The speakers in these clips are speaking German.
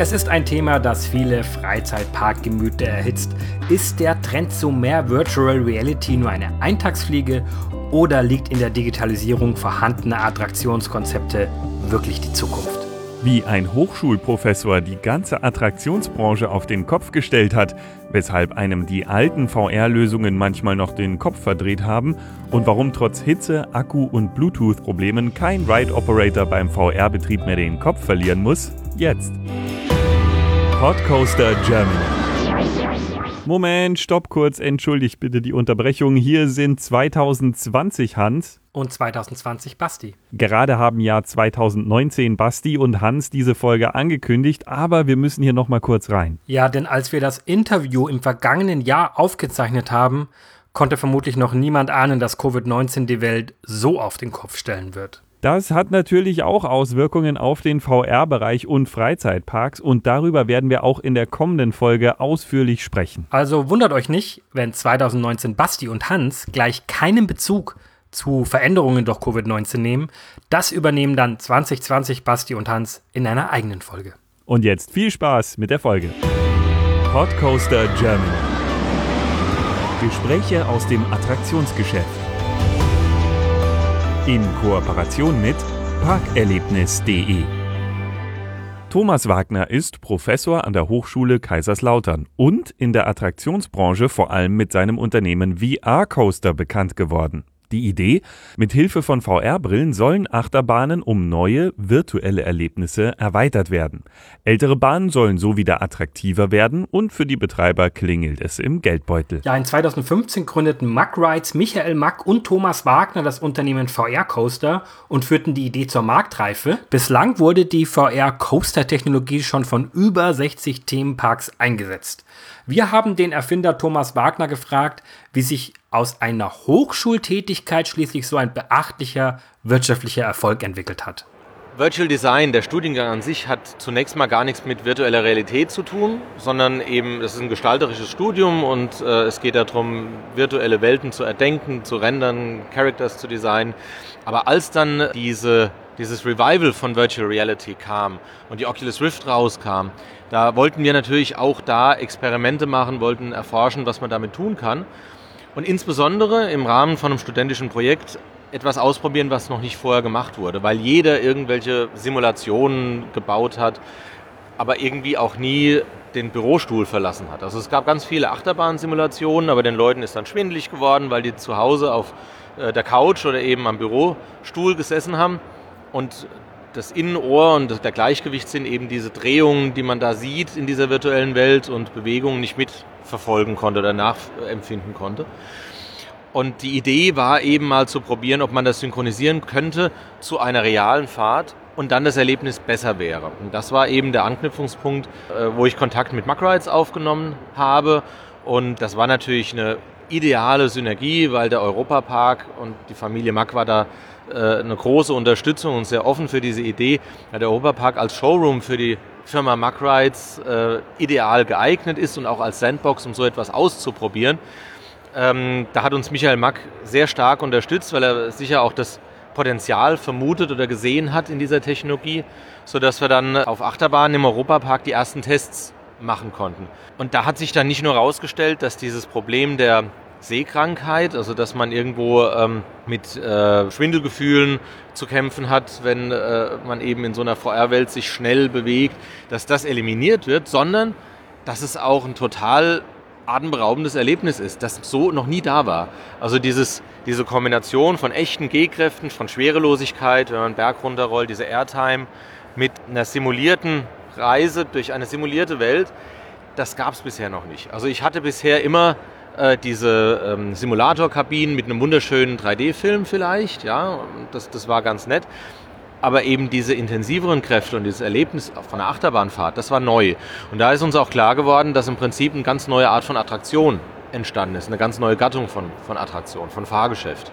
Es ist ein Thema, das viele Freizeitparkgemüter erhitzt. Ist der Trend zu mehr Virtual Reality nur eine Eintagsfliege oder liegt in der Digitalisierung vorhandener Attraktionskonzepte wirklich die Zukunft? Wie ein Hochschulprofessor die ganze Attraktionsbranche auf den Kopf gestellt hat, weshalb einem die alten VR-Lösungen manchmal noch den Kopf verdreht haben und warum trotz Hitze, Akku und Bluetooth-Problemen kein Ride-Operator beim VR-Betrieb mehr den Kopf verlieren muss, jetzt. Podcoaster Germany. Moment, stopp kurz, entschuldigt bitte die Unterbrechung. Hier sind 2020 Hans. Und 2020 Basti. Gerade haben ja 2019 Basti und Hans diese Folge angekündigt, aber wir müssen hier nochmal kurz rein. Ja, denn als wir das Interview im vergangenen Jahr aufgezeichnet haben, konnte vermutlich noch niemand ahnen, dass Covid-19 die Welt so auf den Kopf stellen wird. Das hat natürlich auch Auswirkungen auf den VR-Bereich und Freizeitparks und darüber werden wir auch in der kommenden Folge ausführlich sprechen. Also wundert euch nicht, wenn 2019 Basti und Hans gleich keinen Bezug zu Veränderungen durch Covid-19 nehmen. Das übernehmen dann 2020 Basti und Hans in einer eigenen Folge. Und jetzt viel Spaß mit der Folge. Podcoaster Germany. Gespräche aus dem Attraktionsgeschäft in Kooperation mit parkerlebnis.de. Thomas Wagner ist Professor an der Hochschule Kaiserslautern und in der Attraktionsbranche vor allem mit seinem Unternehmen VR Coaster bekannt geworden. Die Idee, mit Hilfe von VR-Brillen sollen Achterbahnen um neue virtuelle Erlebnisse erweitert werden. Ältere Bahnen sollen so wieder attraktiver werden und für die Betreiber klingelt es im Geldbeutel. Ja, in 2015 gründeten Mack Rides Michael Mack und Thomas Wagner das Unternehmen VR Coaster und führten die Idee zur Marktreife. Bislang wurde die VR Coaster Technologie schon von über 60 Themenparks eingesetzt. Wir haben den Erfinder Thomas Wagner gefragt, wie sich aus einer Hochschultätigkeit schließlich so ein beachtlicher wirtschaftlicher Erfolg entwickelt hat. Virtual Design, der Studiengang an sich, hat zunächst mal gar nichts mit virtueller Realität zu tun, sondern eben, es ist ein gestalterisches Studium und äh, es geht darum, virtuelle Welten zu erdenken, zu rendern, Characters zu designen. Aber als dann diese, dieses Revival von Virtual Reality kam und die Oculus Rift rauskam, da wollten wir natürlich auch da Experimente machen, wollten erforschen, was man damit tun kann. Und insbesondere im Rahmen von einem studentischen Projekt etwas ausprobieren, was noch nicht vorher gemacht wurde, weil jeder irgendwelche Simulationen gebaut hat, aber irgendwie auch nie den Bürostuhl verlassen hat. Also es gab ganz viele Achterbahnsimulationen, aber den Leuten ist dann schwindelig geworden, weil die zu Hause auf äh, der Couch oder eben am Bürostuhl gesessen haben und das Innenohr und der Gleichgewichtssinn eben diese Drehungen, die man da sieht in dieser virtuellen Welt und Bewegungen nicht mitverfolgen konnte oder nachempfinden konnte. Und die Idee war eben mal zu probieren, ob man das synchronisieren könnte zu einer realen Fahrt und dann das Erlebnis besser wäre. Und das war eben der Anknüpfungspunkt, äh, wo ich Kontakt mit Mackrides aufgenommen habe. Und das war natürlich eine ideale Synergie, weil der Europapark und die Familie Mack war da eine große Unterstützung und sehr offen für diese Idee. Der Europapark als Showroom für die Firma Mack Rides äh, ideal geeignet ist und auch als Sandbox, um so etwas auszuprobieren. Ähm, da hat uns Michael Mack sehr stark unterstützt, weil er sicher auch das Potenzial vermutet oder gesehen hat in dieser Technologie, sodass wir dann auf Achterbahnen im Europapark die ersten Tests machen konnten. Und da hat sich dann nicht nur herausgestellt, dass dieses Problem der Sehkrankheit, also dass man irgendwo ähm, mit äh, Schwindelgefühlen zu kämpfen hat, wenn äh, man eben in so einer VR-Welt sich schnell bewegt, dass das eliminiert wird, sondern dass es auch ein total atemberaubendes Erlebnis ist, das so noch nie da war. Also dieses, diese Kombination von echten Gehkräften, von Schwerelosigkeit, wenn man einen Berg runterrollt, diese Airtime mit einer simulierten Reise durch eine simulierte Welt, das gab es bisher noch nicht. Also ich hatte bisher immer äh, diese ähm, Simulatorkabinen mit einem wunderschönen 3D-Film vielleicht, ja, das, das war ganz nett. Aber eben diese intensiveren Kräfte und dieses Erlebnis von der Achterbahnfahrt, das war neu. Und da ist uns auch klar geworden, dass im Prinzip eine ganz neue Art von Attraktion entstanden ist, eine ganz neue Gattung von, von Attraktion, von Fahrgeschäft.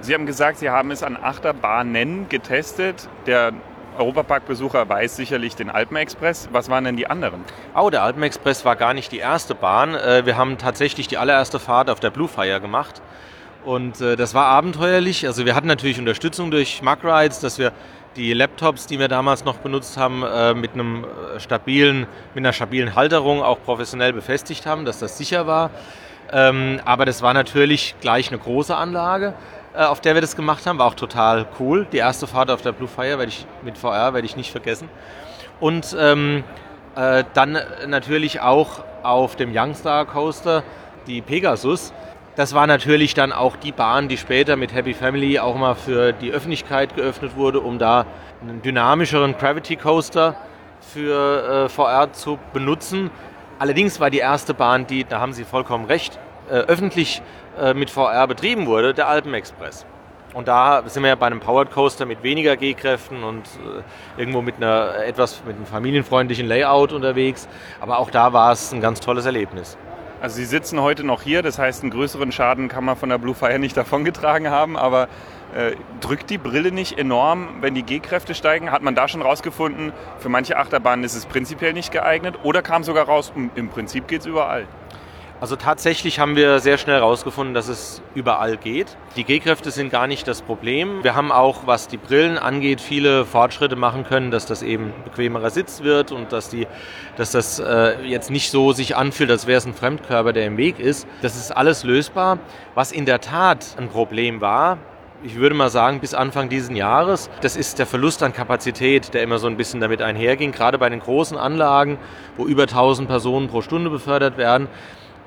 Sie haben gesagt, Sie haben es an Achterbahnen getestet. Der Europapark-Besucher weiß sicherlich den Alpenexpress. Was waren denn die anderen? Oh, der Alpenexpress war gar nicht die erste Bahn. Äh, wir haben tatsächlich die allererste Fahrt auf der Blue Fire gemacht. Und äh, das war abenteuerlich. Also wir hatten natürlich Unterstützung durch Mack Rides, dass wir die Laptops, die wir damals noch benutzt haben, äh, mit einem stabilen, mit einer stabilen Halterung auch professionell befestigt haben, dass das sicher war. Ähm, aber das war natürlich gleich eine große Anlage, auf der wir das gemacht haben. War auch total cool. Die erste Fahrt auf der Blue Fire werde ich mit VR werde ich nicht vergessen. Und ähm, äh, dann natürlich auch auf dem Youngstar Coaster die Pegasus. Das war natürlich dann auch die Bahn, die später mit Happy Family auch mal für die Öffentlichkeit geöffnet wurde, um da einen dynamischeren Gravity Coaster für äh, VR zu benutzen. Allerdings war die erste Bahn, die, da haben Sie vollkommen recht, äh, öffentlich äh, mit VR betrieben wurde, der Alpenexpress. Und da sind wir ja bei einem Powered Coaster mit weniger G-Kräften und äh, irgendwo mit einer etwas mit einem familienfreundlichen Layout unterwegs. Aber auch da war es ein ganz tolles Erlebnis. Also Sie sitzen heute noch hier, das heißt, einen größeren Schaden kann man von der Blue Fire nicht davongetragen haben, aber äh, drückt die Brille nicht enorm, wenn die G-Kräfte steigen? Hat man da schon rausgefunden, für manche Achterbahnen ist es prinzipiell nicht geeignet oder kam sogar raus, im Prinzip geht es überall? Also tatsächlich haben wir sehr schnell herausgefunden, dass es überall geht. Die G-Kräfte sind gar nicht das Problem. Wir haben auch, was die Brillen angeht, viele Fortschritte machen können, dass das eben bequemerer Sitz wird und dass, die, dass das äh, jetzt nicht so sich anfühlt, als wäre es ein Fremdkörper, der im Weg ist. Das ist alles lösbar. Was in der Tat ein Problem war, ich würde mal sagen, bis Anfang dieses Jahres. Das ist der Verlust an Kapazität, der immer so ein bisschen damit einherging. Gerade bei den großen Anlagen, wo über 1000 Personen pro Stunde befördert werden,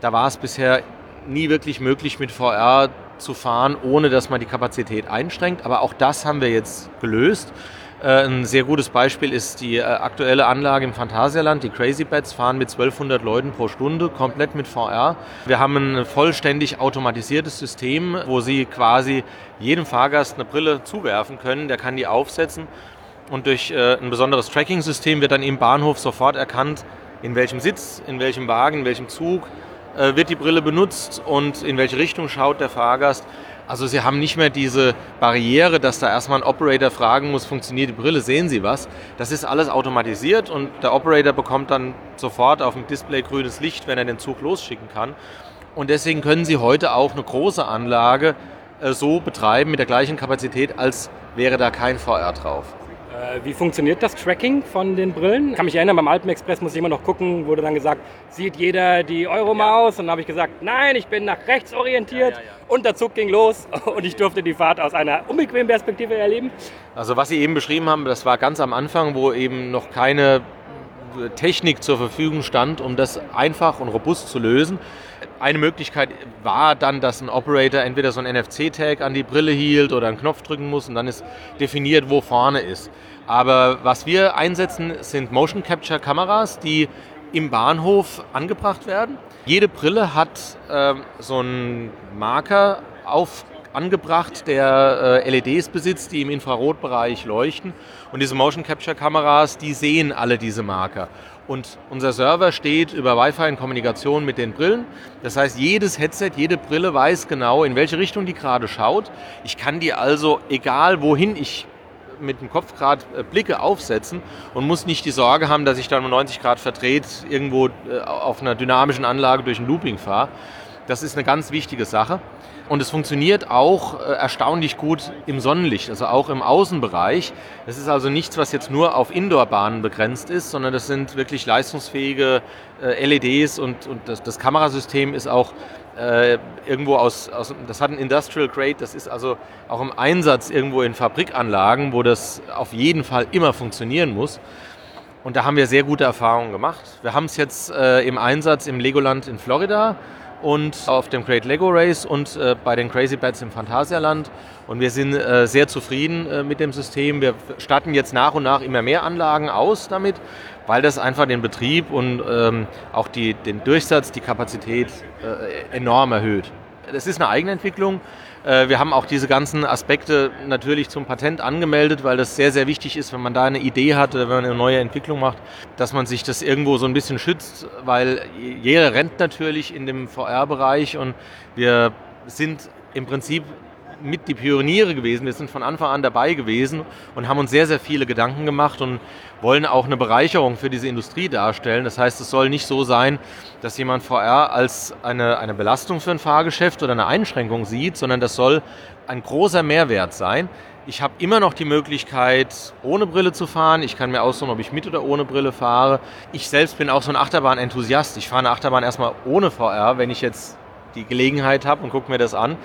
da war es bisher nie wirklich möglich, mit VR zu fahren, ohne dass man die Kapazität einschränkt. Aber auch das haben wir jetzt gelöst. Äh, ein sehr gutes Beispiel ist die äh, aktuelle Anlage im Phantasialand. Die Crazy Bats fahren mit 1200 Leuten pro Stunde komplett mit VR. Wir haben ein vollständig automatisiertes System, wo Sie quasi jedem Fahrgast eine Brille zuwerfen können. Der kann die aufsetzen und durch äh, ein besonderes Tracking-System wird dann im Bahnhof sofort erkannt, in welchem Sitz, in welchem Wagen, in welchem Zug äh, wird die Brille benutzt und in welche Richtung schaut der Fahrgast. Also Sie haben nicht mehr diese Barriere, dass da erstmal ein Operator fragen muss, funktioniert die Brille, sehen Sie was? Das ist alles automatisiert und der Operator bekommt dann sofort auf dem Display grünes Licht, wenn er den Zug losschicken kann. Und deswegen können Sie heute auch eine große Anlage äh, so betreiben mit der gleichen Kapazität, als wäre da kein VR drauf. Äh, wie funktioniert das Tracking von den Brillen? Ich kann mich erinnern, beim Alpenexpress muss ich immer noch gucken, wurde dann gesagt, sieht jeder die Euromaus? Ja. Und dann habe ich gesagt, nein, ich bin nach rechts orientiert. Ja, ja, und der Zug ging los und ich durfte die Fahrt aus einer unbequemen Perspektive erleben. Also was Sie eben beschrieben haben, das war ganz am Anfang, wo eben noch keine Technik zur Verfügung stand, um das einfach und robust zu lösen. Eine Möglichkeit war dann, dass ein Operator entweder so ein NFC-Tag an die Brille hielt oder einen Knopf drücken muss und dann ist definiert, wo vorne ist. Aber was wir einsetzen, sind Motion Capture Kameras, die im Bahnhof angebracht werden. Jede Brille hat äh, so einen Marker auf angebracht, der äh, LEDs besitzt, die im Infrarotbereich leuchten. Und diese Motion Capture Kameras, die sehen alle diese Marker. Und unser Server steht über Wi-Fi in Kommunikation mit den Brillen. Das heißt, jedes Headset, jede Brille weiß genau, in welche Richtung die gerade schaut. Ich kann die also, egal wohin ich mit dem Kopf gerade äh, Blicke aufsetzen und muss nicht die Sorge haben, dass ich dann um 90 Grad verdreht irgendwo äh, auf einer dynamischen Anlage durch ein Looping fahre. Das ist eine ganz wichtige Sache. Und es funktioniert auch äh, erstaunlich gut im Sonnenlicht, also auch im Außenbereich. Es ist also nichts, was jetzt nur auf Indoor-Bahnen begrenzt ist, sondern das sind wirklich leistungsfähige äh, LEDs und, und das, das, Kamerasystem ist auch äh, irgendwo aus, aus, das hat ein Industrial Grade, das ist also auch im Einsatz irgendwo in Fabrikanlagen, wo das auf jeden Fall immer funktionieren muss. Und da haben wir sehr gute Erfahrungen gemacht. Wir haben es jetzt äh, im Einsatz im Legoland in Florida und auf dem Great Lego Race und äh, bei den Crazy Bats im Phantasialand. Und wir sind äh, sehr zufrieden äh, mit dem System. Wir statten jetzt nach und nach immer mehr Anlagen aus damit, weil das einfach den Betrieb und ähm, auch die, den Durchsatz, die Kapazität äh, enorm erhöht. Es ist eine Eigenentwicklung. Äh, wir haben auch diese ganzen Aspekte natürlich zum Patent angemeldet, weil das sehr, sehr wichtig ist, wenn man da eine Idee hat oder wenn man eine neue Entwicklung macht, dass man sich das irgendwo so ein bisschen schützt, weil jeder rennt natürlich in dem VR-Bereich und wir sind im Prinzip mit die Pioniere gewesen. Wir sind von Anfang an dabei gewesen und haben uns sehr, sehr viele Gedanken gemacht und wollen auch eine Bereicherung für diese Industrie darstellen. Das heißt, es soll nicht so sein, dass jemand VR als eine, eine Belastung für ein Fahrgeschäft oder eine Einschränkung sieht, sondern das soll ein großer Mehrwert sein. Ich habe immer noch die Möglichkeit, ohne Brille zu fahren. Ich kann mir aussuchen, ob ich mit oder ohne Brille fahre. Ich selbst bin auch so ein Achterbahn-Enthusiast. Ich fahre eine Achterbahn erstmal ohne VR, wenn ich jetzt die Gelegenheit habe und gucke mir das an.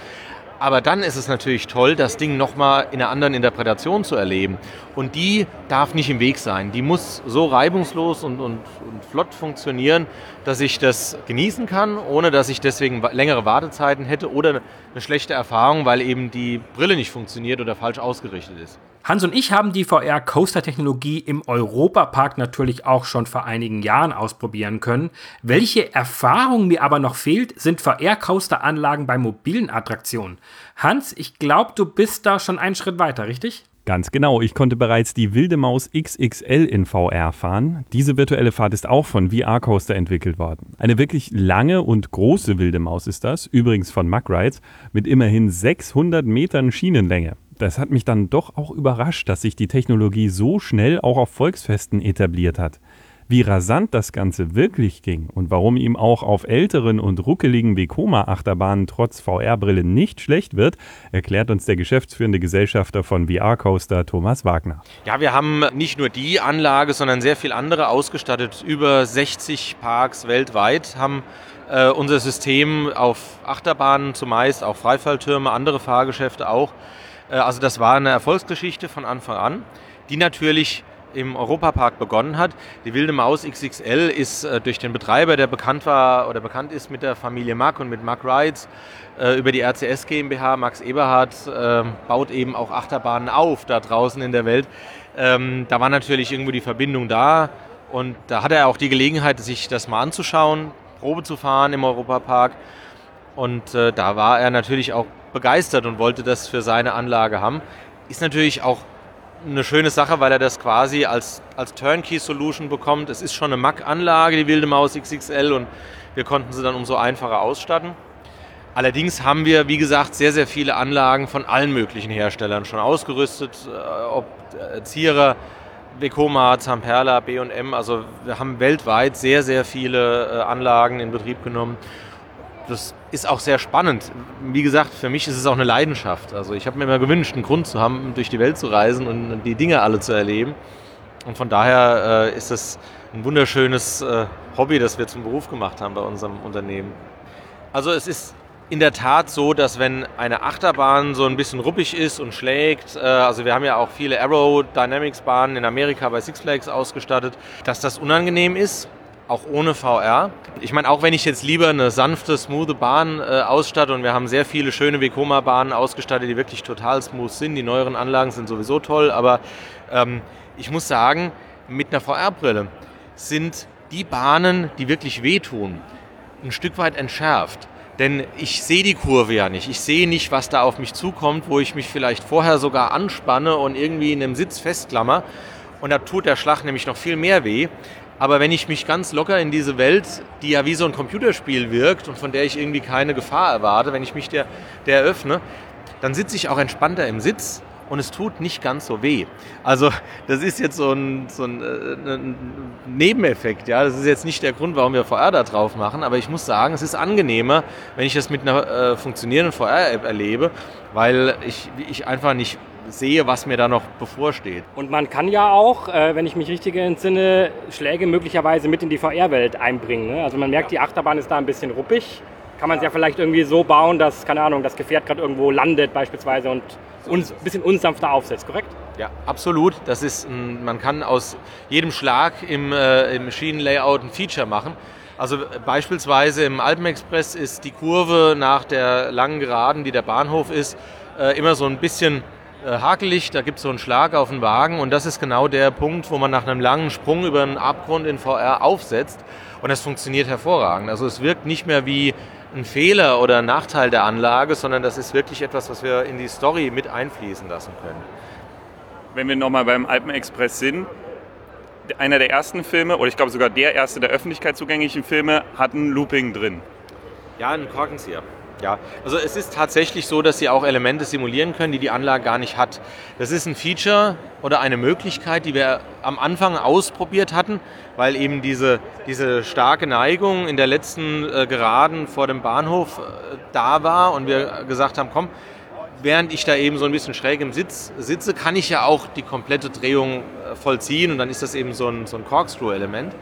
Aber dann ist es natürlich toll, das Ding nochmal in einer anderen Interpretation zu erleben. Und die darf nicht im Weg sein. Die muss so reibungslos und, und, und flott funktionieren, dass ich das genießen kann, ohne dass ich deswegen längere Wartezeiten hätte oder eine schlechte Erfahrung, weil eben die Brille nicht funktioniert oder falsch ausgerichtet ist. Hans und ich haben die VR-Coaster-Technologie im Europapark natürlich auch schon vor einigen Jahren ausprobieren können. Welche Erfahrung mir aber noch fehlt, sind VR-Coaster-Anlagen bei mobilen Attraktionen. Hans, ich glaube, du bist da schon einen Schritt weiter, richtig? Ganz genau, ich konnte bereits die Wilde Maus XXL in VR fahren. Diese virtuelle Fahrt ist auch von VR Coaster entwickelt worden. Eine wirklich lange und große Wilde Maus ist das, übrigens von Mack Rides, mit immerhin 600 Metern Schienenlänge das hat mich dann doch auch überrascht, dass sich die Technologie so schnell auch auf Volksfesten etabliert hat. Wie rasant das Ganze wirklich ging und warum ihm auch auf älteren und ruckeligen Vekoma-Achterbahnen trotz VR-Brille nicht schlecht wird, erklärt uns der geschäftsführende Gesellschafter von VR Coaster, Thomas Wagner. Ja, wir haben nicht nur die Anlage, sondern sehr viel andere ausgestattet. Über 60 Parks weltweit haben äh, unser System auf Achterbahnen zumeist, auch Freifalltürme, andere Fahrgeschäfte auch äh, also das war eine Erfolgsgeschichte von Anfang an, die natürlich im Europapark begonnen hat. Die Wilde Maus XXL ist äh, durch den Betreiber, der bekannt war oder bekannt ist mit der Familie Mack und mit Mack Rides, äh, über die RCS GmbH, Max Eberhardt, baut eben auch Achterbahnen auf da draußen in der Welt. Ähm, da war natürlich irgendwo die Verbindung da und da hat er auch die Gelegenheit, sich das mal anzuschauen, Probe zu fahren im Europapark. Und da war er natürlich auch begeistert und wollte das für seine Anlage haben. Ist natürlich auch eine schöne Sache, weil er das quasi als, als Turnkey-Solution bekommt. Es ist schon eine Mac-Anlage, die Wilde Maus XXL, und wir konnten sie dann umso einfacher ausstatten. Allerdings haben wir, wie gesagt, sehr, sehr viele Anlagen von allen möglichen Herstellern schon ausgerüstet, äh, ob äh, Zierer, Vekoma, Zamperla, B&M. Also wir haben weltweit sehr, sehr viele äh, Anlagen in Betrieb genommen das ist auch sehr spannend. Wie gesagt, für mich ist es auch eine Leidenschaft. Also ich habe mir immer gewünscht, einen Grund zu haben, durch die Welt zu reisen und die Dinge alle zu erleben. Und von daher äh, ist es ein wunderschönes äh, Hobby, das wir zum Beruf gemacht haben bei unserem Unternehmen. Also es ist in der Tat so, dass wenn eine Achterbahn so ein bisschen ruppig ist und schlägt, äh, also wir haben ja auch viele Aerodynamics Bahnen in Amerika bei Six Flags ausgestattet, dass das unangenehm ist auch ohne VR. Ich meine, auch wenn ich jetzt lieber eine sanfte, smooth Bahn äh, ausstatte und wir haben sehr viele schöne Vekoma-Bahnen ausgestattet, die wirklich total smooth sind. Die neueren Anlagen sind sowieso toll, aber ähm, ich muss sagen, mit einer VR-Brille sind die Bahnen, die wirklich wehtun, ein Stück weit entschärft. Denn ich sehe die Kurve ja nicht. Ich sehe nicht, was da auf mich zukommt, wo ich mich vielleicht vorher sogar anspanne und irgendwie in einem Sitz festklammer. Und da tut der Schlag nämlich noch viel mehr weh. Aber wenn ich mich ganz locker in diese Welt, die ja wie so ein Computerspiel wirkt und von der ich irgendwie keine Gefahr erwarte, wenn ich mich der, der eröffne, dann sitze ich auch entspannter im Sitz und es tut nicht ganz so weh. Also das ist jetzt so ein, so ein, äh, ein, Nebeneffekt. Ja, das ist jetzt nicht der Grund, warum wir VR da drauf machen, aber ich muss sagen, es ist angenehmer, wenn ich das mit einer äh, funktionierenden VR-App erlebe, weil ich, ich einfach nicht sehe, was mir da noch bevorsteht. Und man kann ja auch, äh, wenn ich mich richtig entsinne, Schläge möglicherweise mit in die VR-Welt einbringen. Ne? Also man merkt, die Achterbahn ist da ein bisschen ruppig. Kann man es ja vielleicht irgendwie so bauen, dass, keine Ahnung, das Gefährt gerade irgendwo landet beispielsweise und uns ein bisschen unsanfter aufsetzt, korrekt? Ja, absolut. Das ist, man kann aus jedem Schlag im, äh, im Schienenlayout ein Feature machen. Also beispielsweise im Alpenexpress ist die Kurve nach der langen Geraden, die der Bahnhof ist, äh, immer so ein bisschen äh, hakelig, da gibt es so einen Schlag auf den Wagen und das ist genau der Punkt, wo man nach einem langen Sprung über einen Abgrund in VR aufsetzt und das funktioniert hervorragend. Also es wirkt nicht mehr wie ein Fehler oder ein Nachteil der Anlage, sondern das ist wirklich etwas, was wir in die Story mit einfließen lassen können. Wenn wir nochmal beim Alpenexpress sind, einer der ersten Filme, oder ich glaube sogar der erste der Öffentlichkeit zugänglichen Filme, hat ein Looping drin. Ja, ein Korkenzieher. Ja, also es ist tatsächlich so, dass Sie auch Elemente simulieren können, die die Anlage gar nicht hat. Das ist ein Feature oder eine Möglichkeit, die wir am Anfang ausprobiert hatten, weil eben diese, diese starke Neigung in der letzten äh, Geraden vor dem Bahnhof äh, da war und wir gesagt haben, komm, während ich da eben so ein bisschen schräg im Sitz sitze, kann ich ja auch die komplette Drehung äh, vollziehen und dann ist das eben so ein, so ein Corkscrew-Element.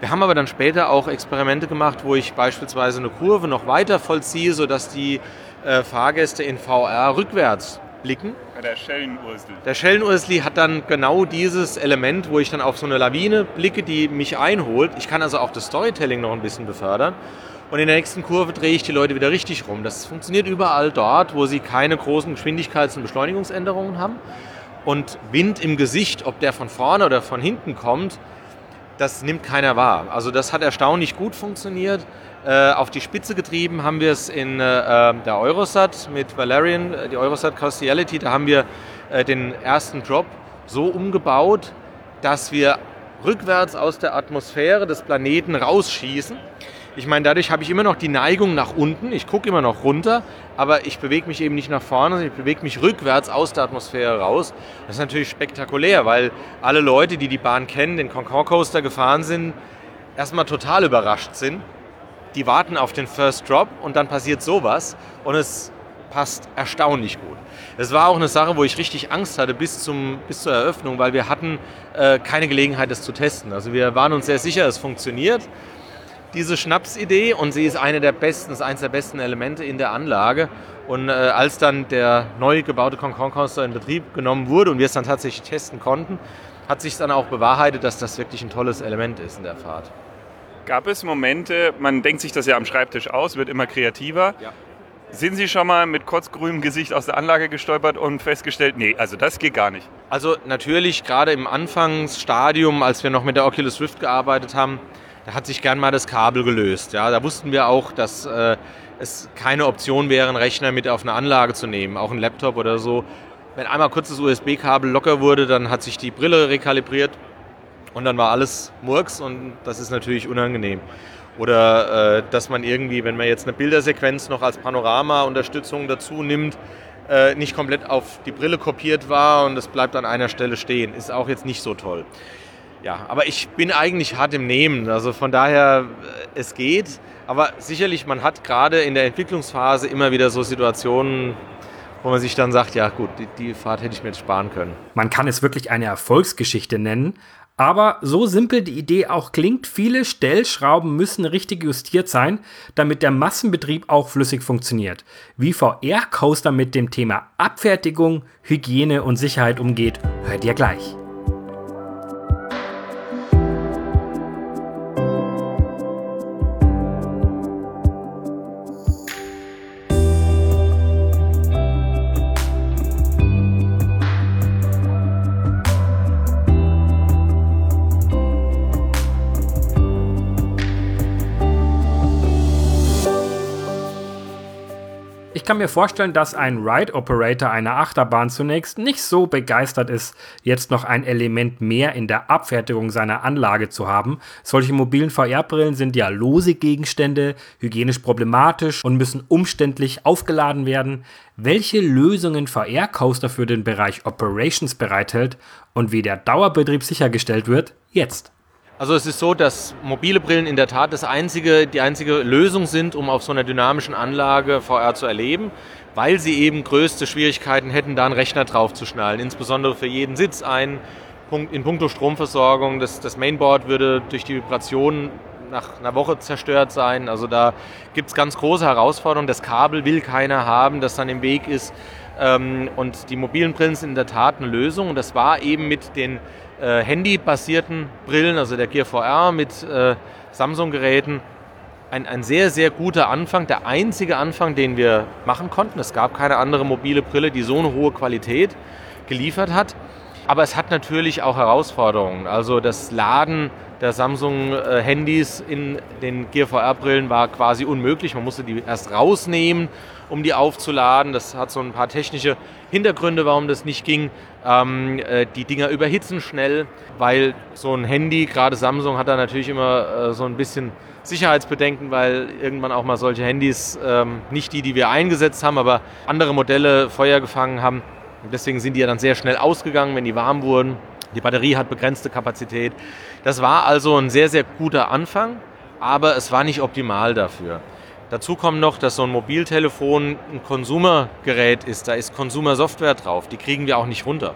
Wir haben aber dann später auch Experimente gemacht, wo ich beispielsweise eine Kurve noch weiter vollziehe, sodass die äh, Fahrgäste in VR rückwärts blicken. Der Schellenursel. Der Schellenursli hat dann genau dieses Element, wo ich dann auf so eine Lawine blicke, die mich einholt. Ich kann also auch das Storytelling noch ein bisschen befördern. Und in der nächsten Kurve drehe ich die Leute wieder richtig rum. Das funktioniert überall dort, wo sie keine großen Geschwindigkeits- und Beschleunigungsänderungen haben. Und Wind im Gesicht, ob der von vorne oder von hinten kommt, das nimmt keiner wahr. Also das hat erstaunlich gut funktioniert. Äh, auf die Spitze getrieben haben wir es in äh, der Eurosat mit Valerian, äh, die Eurosat Causality. Da haben wir äh, den ersten Drop so umgebaut, dass wir rückwärts aus der Atmosphäre des Planeten rausschießen ich meine, dadurch habe ich immer noch die Neigung nach unten. Ich gucke immer noch runter, aber ich bewege mich eben nicht nach vorne, sondern ich bewege mich rückwärts aus der Atmosphäre raus. Das ist natürlich spektakulär, weil alle Leute, die die Bahn kennen, den Concorde Coaster gefahren sind, erstmal total überrascht sind. Die warten auf den First Drop und dann passiert sowas und es passt erstaunlich gut. Es war auch eine Sache, wo ich richtig Angst hatte bis, zum, bis zur Eröffnung, weil wir hatten äh, keine Gelegenheit, das zu testen. Also wir waren uns sehr sicher, es funktioniert diese Schnapsidee und sie ist eine der besten, ist eines der besten Elemente in der Anlage. Und äh, als dann der neu gebaute Concon Coaster in Betrieb genommen wurde und wir es dann tatsächlich testen konnten, hat sich dann auch bewahrheitet, dass das wirklich ein tolles Element ist in der Fahrt. Gab es Momente, man denkt sich das ja am Schreibtisch aus, wird immer kreativer. Ja. Sind Sie schon mal mit kurzgrünem Gesicht aus der Anlage gestolpert und festgestellt, nee, also das geht gar nicht? Also natürlich gerade im Anfangsstadium, als wir noch mit der Oculus Rift gearbeitet haben, da hat sich gern mal das Kabel gelöst. Ja, da wussten wir auch, dass äh, es keine Option wäre, einen Rechner mit auf eine Anlage zu nehmen, auch einen Laptop oder so. Wenn einmal kurz das USB-Kabel locker wurde, dann hat sich die Brille rekalibriert und dann war alles Murks und das ist natürlich unangenehm. Oder äh, dass man irgendwie, wenn man jetzt eine Bildersequenz noch als Panorama-Unterstützung dazu nimmt, äh, nicht komplett auf die Brille kopiert war und es bleibt an einer Stelle stehen. Ist auch jetzt nicht so toll ja, aber ich bin eigentlich hart im Nehmen. Also von daher, äh, es geht. Aber sicherlich, man hat gerade in der Entwicklungsphase immer wieder so Situationen, wo man sich dann sagt, ja gut, die, die Fahrt hätte ich mir jetzt sparen können. Man kann es wirklich eine Erfolgsgeschichte nennen. Aber so simpel die Idee auch klingt, viele Stellschrauben müssen richtig justiert sein, damit der Massenbetrieb auch flüssig funktioniert. Wie VR Coaster mit dem Thema Abfertigung, Hygiene und Sicherheit umgeht, hört ihr gleich. Kann mir vorstellen, dass ein Ride-Operator einer Achterbahn zunächst nicht so begeistert ist, jetzt noch ein Element mehr in der Abfertigung seiner Anlage zu haben. Solche mobilen VR-Brillen sind ja lose Gegenstände, hygienisch problematisch und müssen umständlich aufgeladen werden. Welche Lösungen VR-Coaster für den Bereich Operations bereithält und wie der Dauerbetrieb sichergestellt wird, jetzt. Also es ist so, dass mobile Brillen in der Tat das einzige, die einzige Lösung sind, um auf so einer dynamischen Anlage VR zu erleben, weil sie eben größte Schwierigkeiten hätten, da einen Rechner drauf zu schnallen. Insbesondere für jeden Sitz ein. In puncto Stromversorgung, das, das Mainboard würde durch die Vibrationen nach einer Woche zerstört sein. Also da gibt es ganz große Herausforderungen. Das Kabel will keiner haben, das dann im Weg ist. Ähm, und die mobilen Brillen sind in der Tat eine Lösung. Und das war eben mit den äh, Handy-basierten Brillen, also der Gear VR mit äh, Samsung-Geräten, ein, ein sehr, sehr guter Anfang, der einzige Anfang, den wir machen konnten. Es gab keine andere mobile Brille, die so eine hohe Qualität geliefert hat. Aber es hat natürlich auch Herausforderungen. Also das Laden der Samsung-Handys in den Gear VR-Brillen war quasi unmöglich. Man musste die erst rausnehmen, um die aufzuladen. Das hat so ein paar technische Hintergründe, warum das nicht ging. Ähm, äh, die Dinger überhitzen schnell, weil so ein Handy, gerade Samsung, hat da natürlich immer äh, so ein bisschen Sicherheitsbedenken, weil irgendwann auch mal solche Handys, ähm, nicht die, die wir eingesetzt haben, aber andere Modelle Feuer gefangen haben. Und deswegen sind die ja dann sehr schnell ausgegangen, wenn die warm wurden. Die Batterie hat begrenzte Kapazität. Das war also ein sehr, sehr guter Anfang, aber es war nicht optimal dafür. Dazu kommt noch, dass so ein Mobiltelefon ein Konsumergerät ist. Da ist Konsumersoftware drauf. Die kriegen wir auch nicht runter.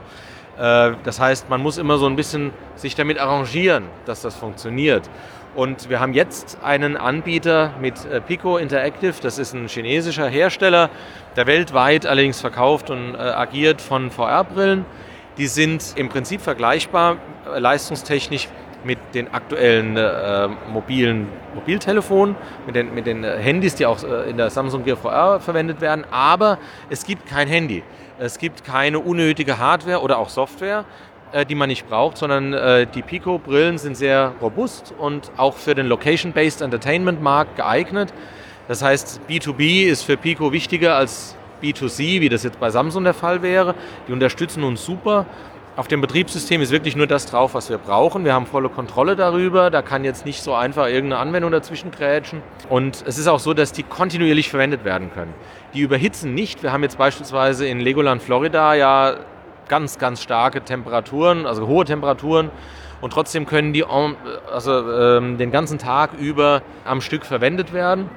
Äh, das heißt, man muss immer so ein bisschen sich damit arrangieren, dass das funktioniert. Und wir haben jetzt einen Anbieter mit äh, Pico Interactive. Das ist ein chinesischer Hersteller, der weltweit allerdings verkauft und äh, agiert von VR-Brillen. Die sind im Prinzip vergleichbar leistungstechnisch mit den aktuellen äh, mobilen Mobiltelefonen, mit den, mit den Handys, die auch in der Samsung Gear VR verwendet werden. Aber es gibt kein Handy. Es gibt keine unnötige Hardware oder auch Software, äh, die man nicht braucht, sondern äh, die Pico-Brillen sind sehr robust und auch für den Location-Based Entertainment-Markt geeignet. Das heißt, B2B ist für Pico wichtiger als B2C, wie das jetzt bei Samsung der Fall wäre. Die unterstützen uns super. Auf dem Betriebssystem ist wirklich nur das drauf, was wir brauchen. Wir haben volle Kontrolle darüber. Da kann jetzt nicht so einfach irgendeine Anwendung dazwischen krätschen. Und es ist auch so, dass die kontinuierlich verwendet werden können. Die überhitzen nicht. Wir haben jetzt beispielsweise in Legoland, Florida ja ganz, ganz starke Temperaturen, also hohe Temperaturen. Und trotzdem können die also, ähm, den ganzen Tag über am Stück verwendet werden,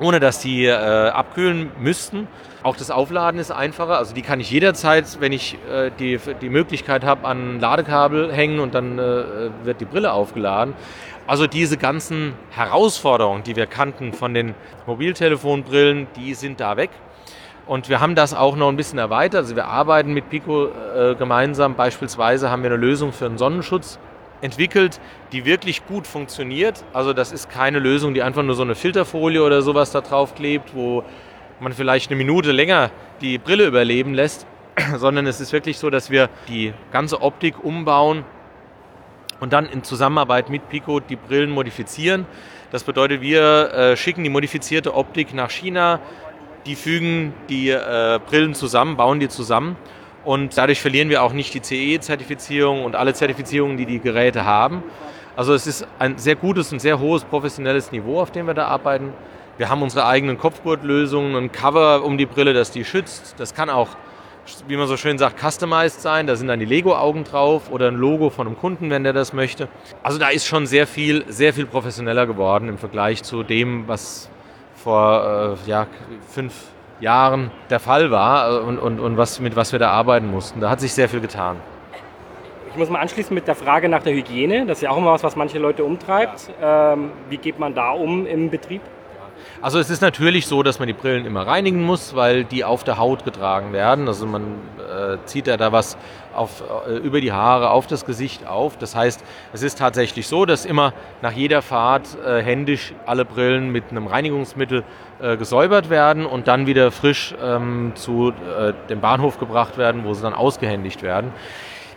ohne dass die äh, abkühlen müssten. Auch das Aufladen ist einfacher. Also die kann ich jederzeit, wenn ich äh, die, die Möglichkeit habe, an Ladekabel hängen und dann äh, wird die Brille aufgeladen. Also diese ganzen Herausforderungen, die wir kannten von den Mobiltelefonbrillen, die sind da weg. Und wir haben das auch noch ein bisschen erweitert. Also wir arbeiten mit Pico äh, gemeinsam. Beispielsweise haben wir eine Lösung für einen Sonnenschutz entwickelt, die wirklich gut funktioniert. Also das ist keine Lösung, die einfach nur so eine Filterfolie oder sowas da drauf klebt, wo man vielleicht eine Minute länger die Brille überleben lässt, sondern es ist wirklich so, dass wir die ganze Optik umbauen und dann in Zusammenarbeit mit Pico die Brillen modifizieren. Das bedeutet, wir äh, schicken die modifizierte Optik nach China, die fügen die äh, Brillen zusammen, bauen die zusammen und dadurch verlieren wir auch nicht die CE-Zertifizierung und alle Zertifizierungen, die die Geräte haben. Also es ist ein sehr gutes und sehr hohes professionelles Niveau, auf dem wir da arbeiten. Wir haben unsere eigenen Kopfgurtlösungen, ein Cover um die Brille, das die schützt. Das kann auch, wie man so schön sagt, customized sein. Da sind dann die Lego-Augen drauf oder ein Logo von einem Kunden, wenn der das möchte. Also da ist schon sehr viel, sehr viel professioneller geworden im Vergleich zu dem, was vor äh, ja, fünf Jahren der Fall war äh, und, und, und was, mit was wir da arbeiten mussten. Da hat sich sehr viel getan. Ich muss mal anschließen mit der Frage nach der Hygiene. Das ist ja auch immer was, was manche Leute umtreibt. Ähm, wie geht man da um im Betrieb? Also es ist natürlich so, dass man die Brillen immer reinigen muss, weil die auf der Haut getragen werden. Also man äh, zieht ja da was auf, äh, über die Haare, auf das Gesicht auf. Das heißt, es ist tatsächlich so, dass immer nach jeder Fahrt äh, händisch alle Brillen mit einem Reinigungsmittel äh, gesäubert werden und dann wieder frisch ähm, zu äh, dem Bahnhof gebracht werden, wo sie dann ausgehändigt werden.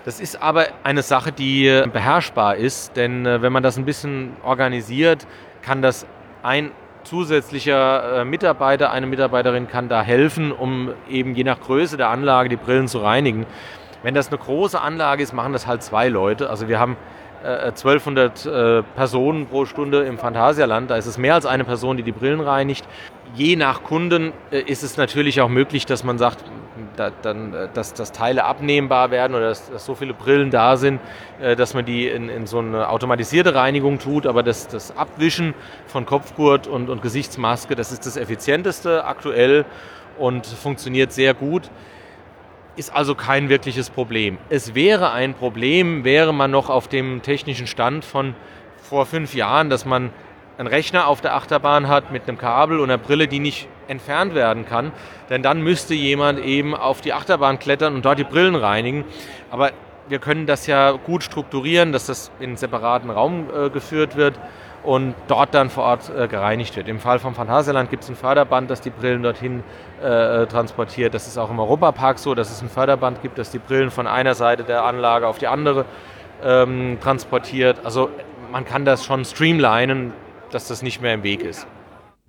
Das ist aber eine Sache, die äh, beherrschbar ist, denn wenn man das ein bisschen organisiert, kann das ein zusätzlicher äh, Mitarbeiter, eine Mitarbeiterin kann da helfen, um eben je nach Größe der Anlage die Brillen zu reinigen. Wenn das eine große Anlage ist, machen das halt zwei Leute. Also wir haben 1200 äh, äh, Personen pro Stunde im Phantasialand. Da ist es mehr als eine Person, die die Brillen reinigt. Je nach Kunden ist es natürlich auch möglich, dass man sagt, da, dann, äh, dass, dass Teile abnehmbar werden oder dass, dass, so viele Brillen da sind, äh, dass man die in, in so eine automatisierte Reinigung tut. Aber das, das Abwischen von Kopfgurt und, und Gesichtsmaske, das ist das effizienteste aktuell und funktioniert sehr gut. Ist also kein wirkliches Problem. Es wäre ein Problem, wäre man noch auf dem technischen Stand von vor fünf Jahren, dass man einen Rechner auf der Achterbahn hat mit einem Kabel und einer Brille, die nicht entfernt werden kann. Denn dann müsste jemand eben auf die Achterbahn klettern und dort die Brillen reinigen. Aber wir können das ja gut strukturieren, dass das in einen separaten Raum äh, geführt wird und dort dann vor Ort äh, gereinigt wird. Im Fall vom Phantasialand gibt es ein Förderband, das die Brillen dorthin äh, transportiert. Das ist auch im Europapark so, dass es ein Förderband gibt, das die Brillen von einer Seite der Anlage auf die andere ähm, transportiert. Also man kann das schon streamlinen, dass das nicht mehr im Weg ist.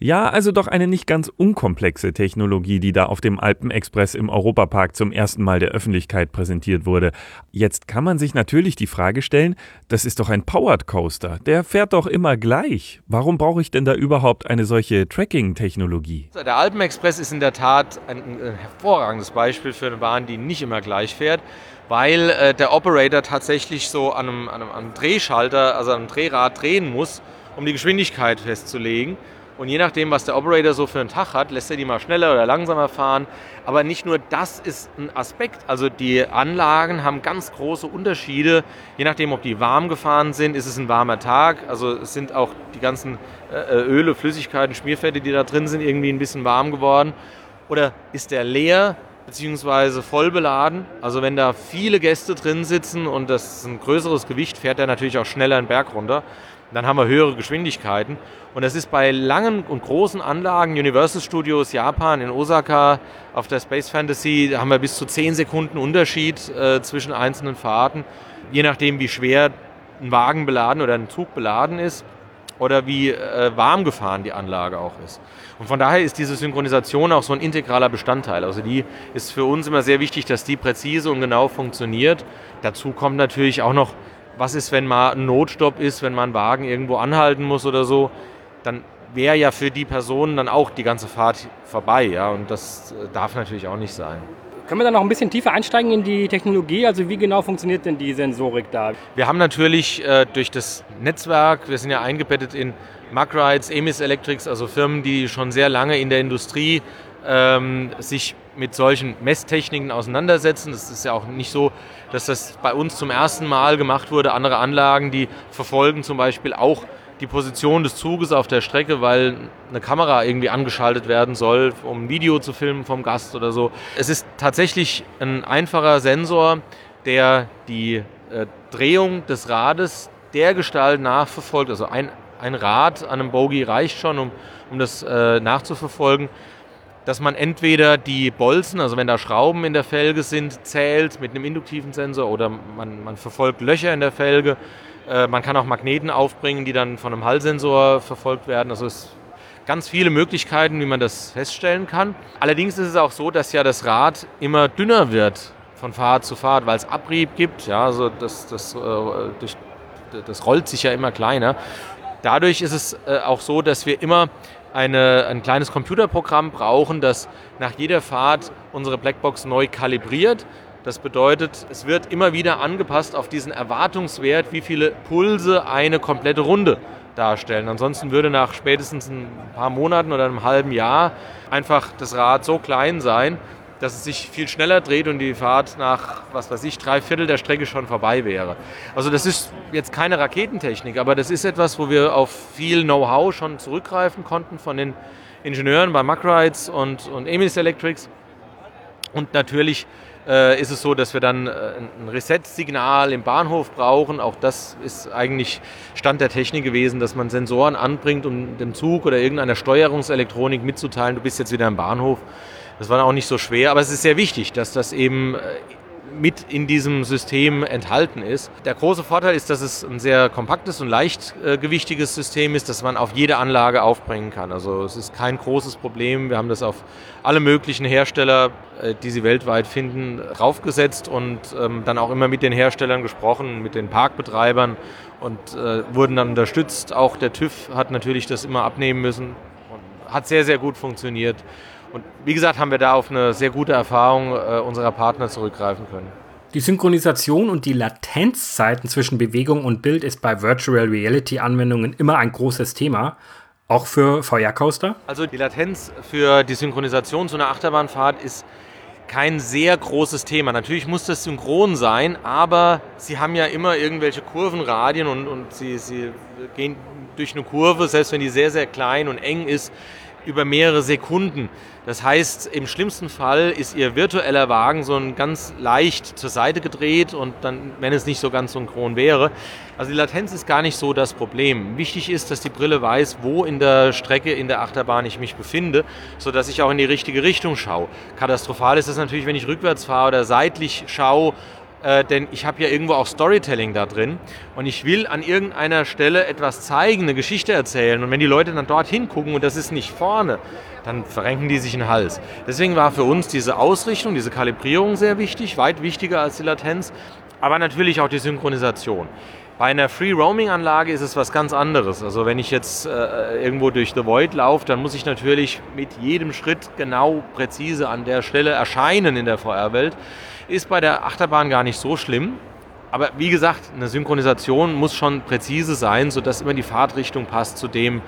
Ja, also doch eine nicht ganz unkomplexe Technologie, die da auf dem Alpenexpress im Europapark zum ersten Mal der Öffentlichkeit präsentiert wurde. Jetzt kann man sich natürlich die Frage stellen, das ist doch ein Powered Coaster, der fährt doch immer gleich. Warum brauche ich denn da überhaupt eine solche Tracking-Technologie? Der Alpenexpress ist in der Tat ein, ein hervorragendes Beispiel für eine Bahn, die nicht immer gleich fährt weil äh, der Operator tatsächlich so an einem, an einem, an einem Drehschalter, also an einem Drehrad drehen muss, um die Geschwindigkeit festzulegen. Und je nachdem, was der Operator so für einen Tag hat, lässt er die mal schneller oder langsamer fahren. Aber nicht nur das ist ein Aspekt. Also die Anlagen haben ganz große Unterschiede. Je nachdem, ob die warm gefahren sind, ist es ein warmer Tag. Also es sind auch die ganzen äh, Öle, Flüssigkeiten, Schmierfette, die da drin sind, irgendwie ein bisschen warm geworden. Oder ist der leer? beziehungsweise voll beladen. Also wenn da viele Gäste drin sitzen und das ist ein größeres Gewicht, fährt er natürlich auch schneller einen Berg runter. Dann haben wir höhere Geschwindigkeiten. Und das ist bei langen und großen Anlagen, Universal Studios Japan in Osaka auf der Space Fantasy, da haben wir bis zu 10 Sekunden Unterschied äh, zwischen einzelnen Fahrten, je nachdem wie schwer ein Wagen beladen oder ein Zug beladen ist oder wie äh, warm gefahren die Anlage auch ist. Und von daher ist diese Synchronisation auch so ein integraler Bestandteil. Also die ist für uns immer sehr wichtig, dass die präzise und genau funktioniert. Dazu kommt natürlich auch noch was ist, wenn mal ein Notstopp ist, wenn man einen Wagen irgendwo anhalten muss oder so, dann wäre ja für die Person dann auch die ganze Fahrt vorbei. Ja? Und das äh, darf natürlich auch nicht sein. Können wir da noch ein bisschen tiefer einsteigen in die Technologie? Also wie genau funktioniert denn die Sensorik da? Wir haben natürlich äh, durch das Netzwerk, wir sind ja eingebettet in Magrides, Emis Electrics, also Firmen, die schon sehr lange in der Industrie ähm, sich mit solchen Messtechniken auseinandersetzen. Es ist ja auch nicht so, dass das bei uns zum ersten Mal gemacht wurde. Andere Anlagen, die verfolgen zum Beispiel auch die Position des Zuges auf der Strecke, weil eine Kamera irgendwie angeschaltet werden soll, um ein Video zu filmen vom Gast oder so. Es ist tatsächlich ein einfacher Sensor, der die äh, Drehung des Rades der Gestalt nachverfolgt. Also ein, ein Rad an einem Bogie reicht schon, um, um das äh, nachzuverfolgen dass man entweder die Bolzen, also wenn da Schrauben in der Felge sind, zählt mit einem induktiven Sensor oder man, man verfolgt Löcher in der Felge. Äh, man kann auch Magneten aufbringen, die dann von einem Hallsensor verfolgt werden. Also es ganz viele Möglichkeiten, wie man das feststellen kann. Allerdings ist es auch so, dass ja das Rad immer dünner wird von Fahrt zu Fahrt, weil es Abrieb gibt. Ja, also das, das, äh, durch, das rollt sich ja immer kleiner. Dadurch ist es äh, auch so, dass wir immer eine, ein kleines Computerprogramm brauchen, das nach jeder Fahrt unsere Blackbox neu kalibriert. Das bedeutet, es wird immer wieder angepasst auf diesen Erwartungswert, wie viele Pulse eine komplette Runde darstellen. Ansonsten würde nach spätestens ein paar Monaten oder einem halben Jahr einfach das Rad so klein sein, dass es sich viel schneller dreht und die Fahrt nach, was weiß ich, drei Viertel der Strecke schon vorbei wäre. Also das ist jetzt keine Raketentechnik, aber das ist etwas, wo wir auf viel Know-how schon zurückgreifen konnten von den Ingenieuren bei Macrides und, und Emis Electrics. Und natürlich äh, ist es so, dass wir dann äh, ein Reset-Signal im Bahnhof brauchen. Auch das ist eigentlich Stand der Technik gewesen, dass man Sensoren anbringt, um dem Zug oder irgendeiner Steuerungselektronik mitzuteilen, du bist jetzt wieder im Bahnhof. Das war auch nicht so schwer, aber es ist sehr wichtig, dass das eben äh, mit in diesem System enthalten ist. Der große Vorteil ist, dass es ein sehr kompaktes und leichtgewichtiges System ist, das man auf jede Anlage aufbringen kann. Also es ist kein großes Problem. Wir haben das auf alle möglichen Hersteller, äh, die Sie weltweit finden, draufgesetzt und ähm, dann auch immer mit den Herstellern gesprochen, mit den Parkbetreibern und äh, wurden dann unterstützt. Auch der TÜV hat natürlich das immer abnehmen müssen und hat sehr, sehr gut funktioniert. Und wie gesagt, haben wir da auf eine sehr gute Erfahrung äh, unserer Partner zurückgreifen können. Die Synchronisation und die Latenzzeiten zwischen Bewegung und Bild ist bei Virtual Reality Anwendungen immer ein großes Thema. Auch für VR-Coaster? Also die Latenz für die Synchronisation zu einer Achterbahnfahrt ist kein sehr großes Thema. Natürlich muss das synchron sein, aber sie haben ja immer irgendwelche Kurvenradien und, und sie, sie gehen durch eine Kurve, selbst wenn die sehr, sehr klein und eng ist, über mehrere Sekunden. Das heißt, im schlimmsten Fall ist Ihr virtueller Wagen so ein ganz leicht zur Seite gedreht und dann, wenn es nicht so ganz synchron wäre. Also die Latenz ist gar nicht so das Problem. Wichtig ist, dass die Brille weiß, wo in der Strecke, in der Achterbahn ich mich befinde, sodass ich auch in die richtige Richtung schaue. Katastrophal ist es natürlich, wenn ich rückwärts fahre oder seitlich schaue äh, denn ich habe ja irgendwo auch Storytelling da drin und ich will an irgendeiner Stelle etwas zeigen, eine Geschichte erzählen und wenn die Leute dann dort hingucken und das ist nicht vorne, dann verrenken die sich den Hals. Deswegen war für uns diese Ausrichtung, diese Kalibrierung sehr wichtig, weit wichtiger als die Latenz, aber natürlich auch die Synchronisation. Bei einer Free-Roaming-Anlage ist es was ganz anderes. Also wenn ich jetzt äh, irgendwo durch The Void laufe, dann muss ich natürlich mit jedem Schritt genau präzise an der Stelle erscheinen in der VR-Welt. Ist bei der Achterbahn gar nicht so schlimm. aber wie gesagt, eine Synchronisation muss schon präzise sein, sodass immer die Fahrtrichtung passt zu dem,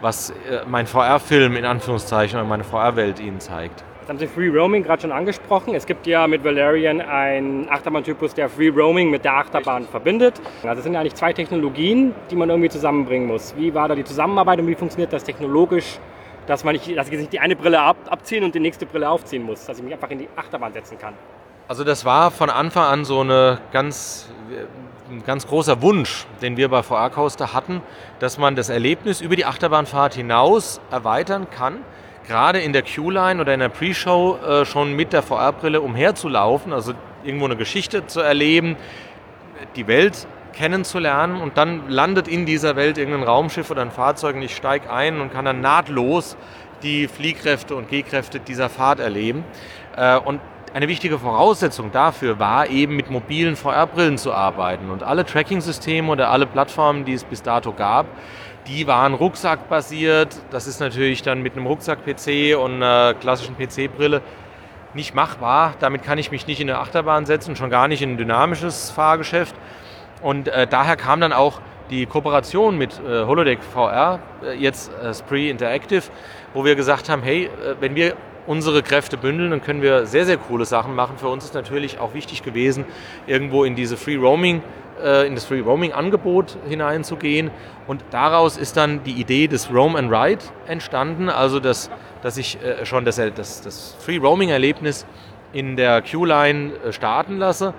was äh, mein VR-Film in Anführungszeichen oder meine VR-Welt Ihnen zeigt. Jetzt haben Sie Free Roaming gerade schon angesprochen. Es gibt ja mit Valerian einen Achterbahntypus, der Free Roaming mit der Achterbahn Richtig. verbindet. Also es sind ja eigentlich zwei Technologien, die man irgendwie zusammenbringen muss. Wie war da die Zusammenarbeit und wie funktioniert das technologisch, dass, man nicht, dass ich nicht die eine Brille ab, abziehen und die nächste Brille aufziehen muss, dass ich mich einfach in die Achterbahn setzen kann? Also das war von Anfang an so eine ganz, ein ganz großer Wunsch, den wir bei VR Coaster hatten, dass man das Erlebnis über die Achterbahnfahrt hinaus erweitern kann. Gerade in der Q-Line oder in der Pre-Show äh, schon mit der VR-Brille umherzulaufen, also irgendwo eine Geschichte zu erleben, die Welt kennenzulernen und dann landet in dieser Welt irgendein Raumschiff oder ein Fahrzeug und ich steige ein und kann dann nahtlos die Fliehkräfte und Gehkräfte dieser Fahrt erleben. Äh, und eine wichtige Voraussetzung dafür war eben mit mobilen VR-Brillen zu arbeiten. Und alle Tracking-Systeme oder alle Plattformen, die es bis dato gab, die waren rucksackbasiert. Das ist natürlich dann mit einem Rucksack-PC und einer klassischen PC-Brille nicht machbar. Damit kann ich mich nicht in eine Achterbahn setzen, schon gar nicht in ein dynamisches Fahrgeschäft. Und äh, daher kam dann auch die Kooperation mit äh, Holodeck VR, äh, jetzt äh, Spree Interactive, wo wir gesagt haben, hey, äh, wenn wir unsere Kräfte bündeln, dann können wir sehr, sehr coole Sachen machen. Für uns ist natürlich auch wichtig gewesen, irgendwo in diese Free Roaming äh, in das Free Roaming Angebot hineinzugehen und daraus ist dann die Idee des Roam and Ride entstanden, also dass, dass ich äh, schon das, das, das Free Roaming Erlebnis in der Q-Line äh, starten lasse,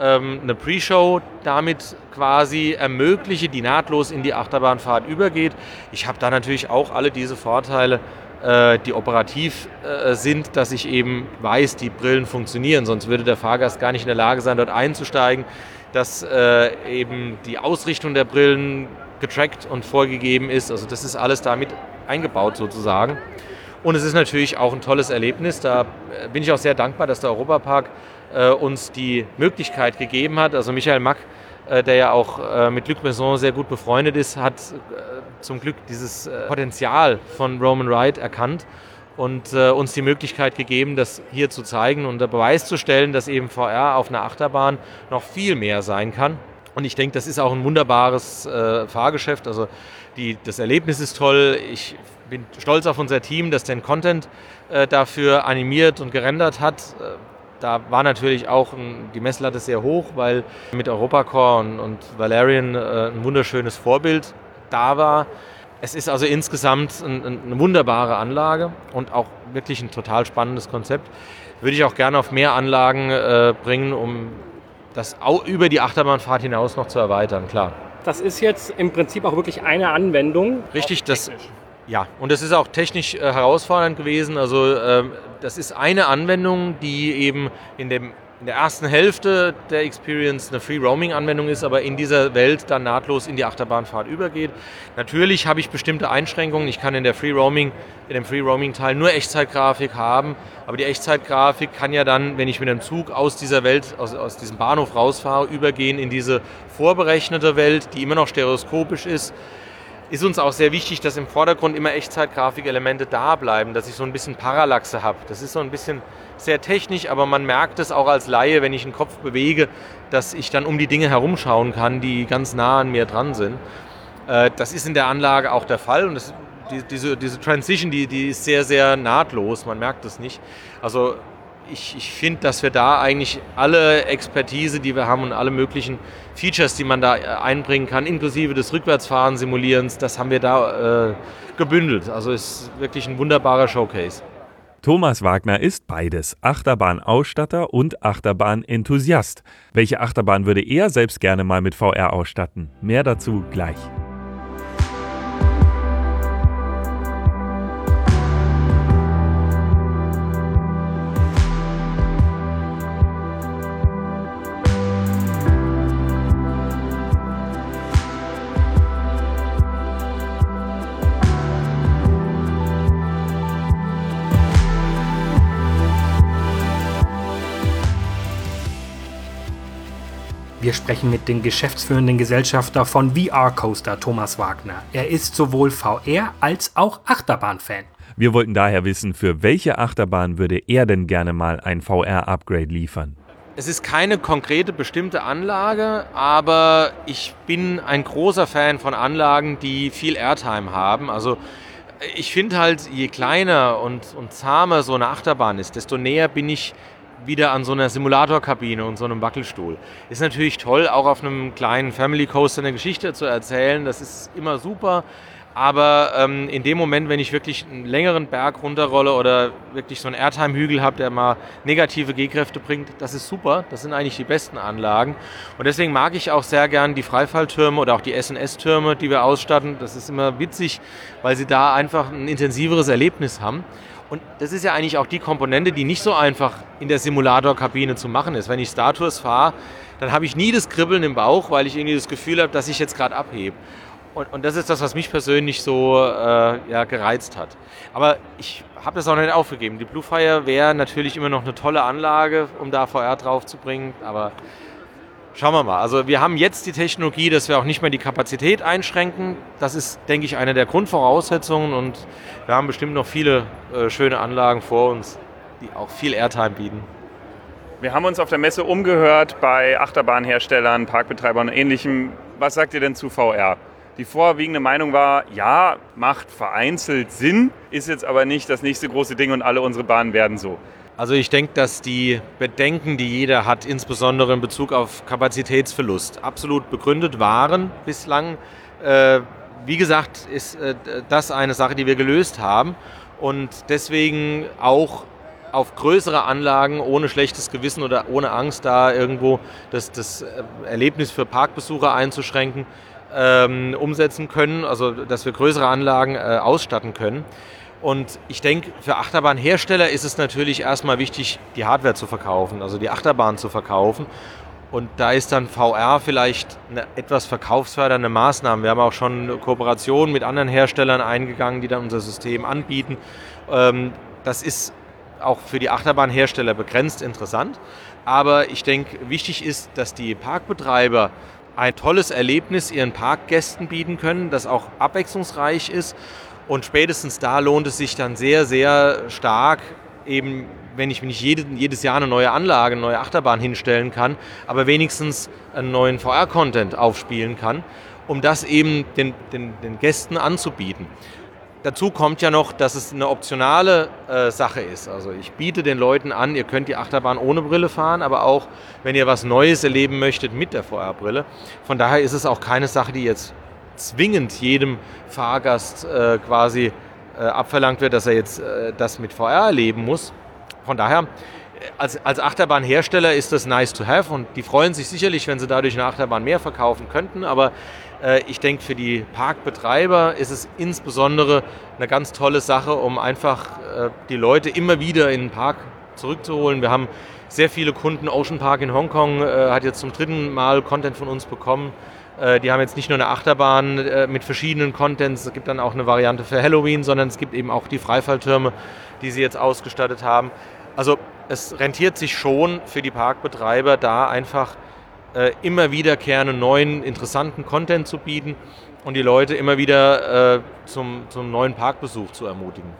ähm, eine Pre-Show damit quasi ermögliche, die nahtlos in die Achterbahnfahrt übergeht. Ich habe da natürlich auch alle diese Vorteile die operativ äh, sind, dass ich eben weiß, die Brillen funktionieren. Sonst würde der Fahrgast gar nicht in der Lage sein, dort einzusteigen, dass äh, eben die Ausrichtung der Brillen getrackt und vorgegeben ist. Also das ist alles damit eingebaut sozusagen. Und es ist natürlich auch ein tolles Erlebnis. Da bin ich auch sehr dankbar, dass der Europapark uns die Möglichkeit gegeben hat. Also Michael Mack äh, der ja auch äh, mit Luc Besson sehr gut befreundet ist, hat äh, zum Glück dieses Potenzial von Roman Wright erkannt und uns die Möglichkeit gegeben, das hier zu zeigen und der Beweis zu stellen, dass eben VR auf einer Achterbahn noch viel mehr sein kann. Und ich denke, das ist auch ein wunderbares äh, Fahrgeschäft. Also die, das Erlebnis ist toll. Ich bin stolz auf unser Team, das den Content äh, dafür animiert und gerendert hat. Da war natürlich auch die Messlatte sehr hoch, weil mit Europacore und, Valerian äh, ein wunderschönes Vorbild da war. Es ist also insgesamt ein, eine wunderbare Anlage und auch wirklich ein total spannendes Konzept. Würde ich auch gerne auf mehr Anlagen äh, bringen, um das auch über die Achterbahnfahrt hinaus noch zu erweitern, klar. Das ist jetzt im Prinzip auch wirklich eine Anwendung. Richtig, das, ja, und das ist auch technisch äh, herausfordernd gewesen. Also äh, das ist eine Anwendung, die eben in, dem, in der ersten Hälfte der Experience eine Free-Roaming-Anwendung ist, aber in dieser Welt dann nahtlos in die Achterbahnfahrt übergeht. Natürlich habe ich bestimmte Einschränkungen. Ich kann in der Free-Roaming, in dem Free-Roaming-Teil nur Echtzeitgrafik haben, aber die Echtzeitgrafik kann ja dann, wenn ich mit einem Zug aus dieser Welt, aus, aus diesem Bahnhof rausfahre, übergehen in diese vorberechnete Welt, die immer noch stereoskopisch ist ist uns auch sehr wichtig, dass im Vordergrund immer Echtzeitgrafikelemente da bleiben, dass ich so ein bisschen Parallaxe habe. Das ist so ein bisschen sehr technisch, aber man merkt es auch als Laie, wenn ich den Kopf bewege, dass ich dann um die Dinge herumschauen kann, die ganz nah an mir dran sind. Äh, das ist in der Anlage auch der Fall und das, diese, diese Transition, die, die ist sehr, sehr nahtlos, man merkt es nicht. Also ich, ich finde, dass wir da eigentlich alle Expertise, die wir haben und alle möglichen Features, die man da äh, einbringen kann, inklusive des Rückwärtsfahren Simulierens, das haben wir da äh, gebündelt. Also ist wirklich ein wunderbarer Showcase. Thomas Wagner ist beides, Achterbahnausstatter und Achterbahn-Enthusiast. Welche Achterbahn würde er selbst gerne mal mit VR ausstatten? Mehr dazu gleich. Wir sprechen mit dem geschäftsführenden Gesellschafter von VR Coaster, Thomas Wagner. Er ist sowohl VR als auch Achterbahn-Fan. Wir wollten daher wissen, für welche Achterbahn würde er denn gerne mal ein VR-Upgrade liefern? es ist keine konkrete bestimmte Anlage, aber ich bin ein großer Fan von Anlagen, die viel Airtime haben. Also ich finde halt, je kleiner und, und zahmer so eine Achterbahn ist, desto näher bin ich wieder an so einer Simulatorkabine und so einem Wackelstuhl. Ist natürlich toll, auch auf einem kleinen Family Coaster eine Geschichte zu erzählen. Das ist immer super. Aber ähm, in dem Moment, wenn ich wirklich einen längeren Berg runterrolle oder wirklich so einen Airtime-Hügel habe, der mal negative G-Kräfte bringt, das ist super. Das sind eigentlich die besten Anlagen. Und deswegen mag ich auch sehr gern die Freifalltürme oder auch die SNS-Türme, die wir ausstatten. Das ist immer witzig, weil sie da einfach ein intensiveres Erlebnis haben. Und das ist ja eigentlich auch die Komponente, die nicht so einfach in der Simulatorkabine zu machen ist. Wenn ich Star Tours fahre, dann habe ich nie das Kribbeln im Bauch, weil ich irgendwie das Gefühl habe, dass ich jetzt gerade abhebe. Und, und, das ist das, was mich persönlich so äh, ja, gereizt hat. Aber ich habe das auch nicht aufgegeben. Die Blue Fire wäre natürlich immer noch eine tolle Anlage, um da VR drauf zu bringen. Aber schauen wir mal. Also wir haben jetzt die Technologie, dass wir auch nicht mehr die Kapazität einschränken. Das ist, denke ich, eine der Grundvoraussetzungen. Und wir haben bestimmt noch viele äh, schöne Anlagen vor uns, die auch viel Airtime bieten. Wir haben uns auf der Messe umgehört bei Achterbahnherstellern, Parkbetreibern und ähnlichem. Was sagt ihr denn zu VR? Die vorwiegende Meinung war, ja, macht vereinzelt Sinn, ist jetzt aber nicht das nächste große Ding und alle unsere Bahnen werden so. Also ich denke, dass die Bedenken, die jeder hat, insbesondere in Bezug auf Kapazitätsverlust, absolut begründet waren bislang. Äh, wie gesagt, ist äh, das eine Sache, die wir gelöst haben und deswegen auch auf größere Anlagen ohne schlechtes Gewissen oder ohne Angst da irgendwo das, das äh, Erlebnis für Parkbesucher einzuschränken, ähm, umsetzen können, also dass wir größere Anlagen äh, ausstatten können. Und ich denke, für Achterbahnhersteller ist es natürlich erstmal wichtig, die Hardware zu verkaufen, also die Achterbahn zu verkaufen. Und da ist dann VR vielleicht eine etwas verkaufsfördernde Maßnahme. Wir haben auch schon Kooperationen mit anderen Herstellern eingegangen, die dann unser System anbieten. Ähm, das ist auch für die Achterbahnhersteller begrenzt interessant. Aber ich denke, wichtig ist, dass die Parkbetreiber ein tolles Erlebnis ihren Parkgästen bieten können, das auch abwechslungsreich ist. Und spätestens da lohnt es sich dann sehr, sehr stark, eben wenn ich nicht jede, jedes Jahr eine neue Anlage, eine neue Achterbahn hinstellen kann, aber wenigstens einen neuen VR-Content aufspielen kann, um das eben den, den, den Gästen anzubieten. Dazu kommt ja noch, dass es eine optionale äh, Sache ist. Also ich biete den Leuten an, ihr könnt die Achterbahn ohne Brille fahren, aber auch wenn ihr was Neues erleben möchtet mit der VR-Brille. Von daher ist es auch keine Sache, die jetzt zwingend jedem Fahrgast äh, quasi äh, abverlangt wird, dass er jetzt äh, das mit VR erleben muss. Von daher, als, als Achterbahnhersteller ist das nice to have und die freuen sich sicherlich, wenn sie dadurch eine Achterbahn mehr verkaufen könnten, aber äh, ich denke, für die Parkbetreiber ist es insbesondere eine ganz tolle Sache, um einfach äh, die Leute immer wieder in den Park zurückzuholen. Wir haben sehr viele Kunden. Ocean Park in Hongkong äh, hat jetzt zum dritten Mal Content von uns bekommen. Die haben jetzt nicht nur eine Achterbahn mit verschiedenen Contents, es gibt dann auch eine Variante für Halloween, sondern es gibt eben auch die Freifalltürme, die sie jetzt ausgestattet haben. Also es rentiert sich schon für die Parkbetreiber, da einfach äh, immer wiederkehrenden neuen, interessanten Content zu bieten und die Leute immer wieder äh, zum, zum neuen Parkbesuch zu ermutigen.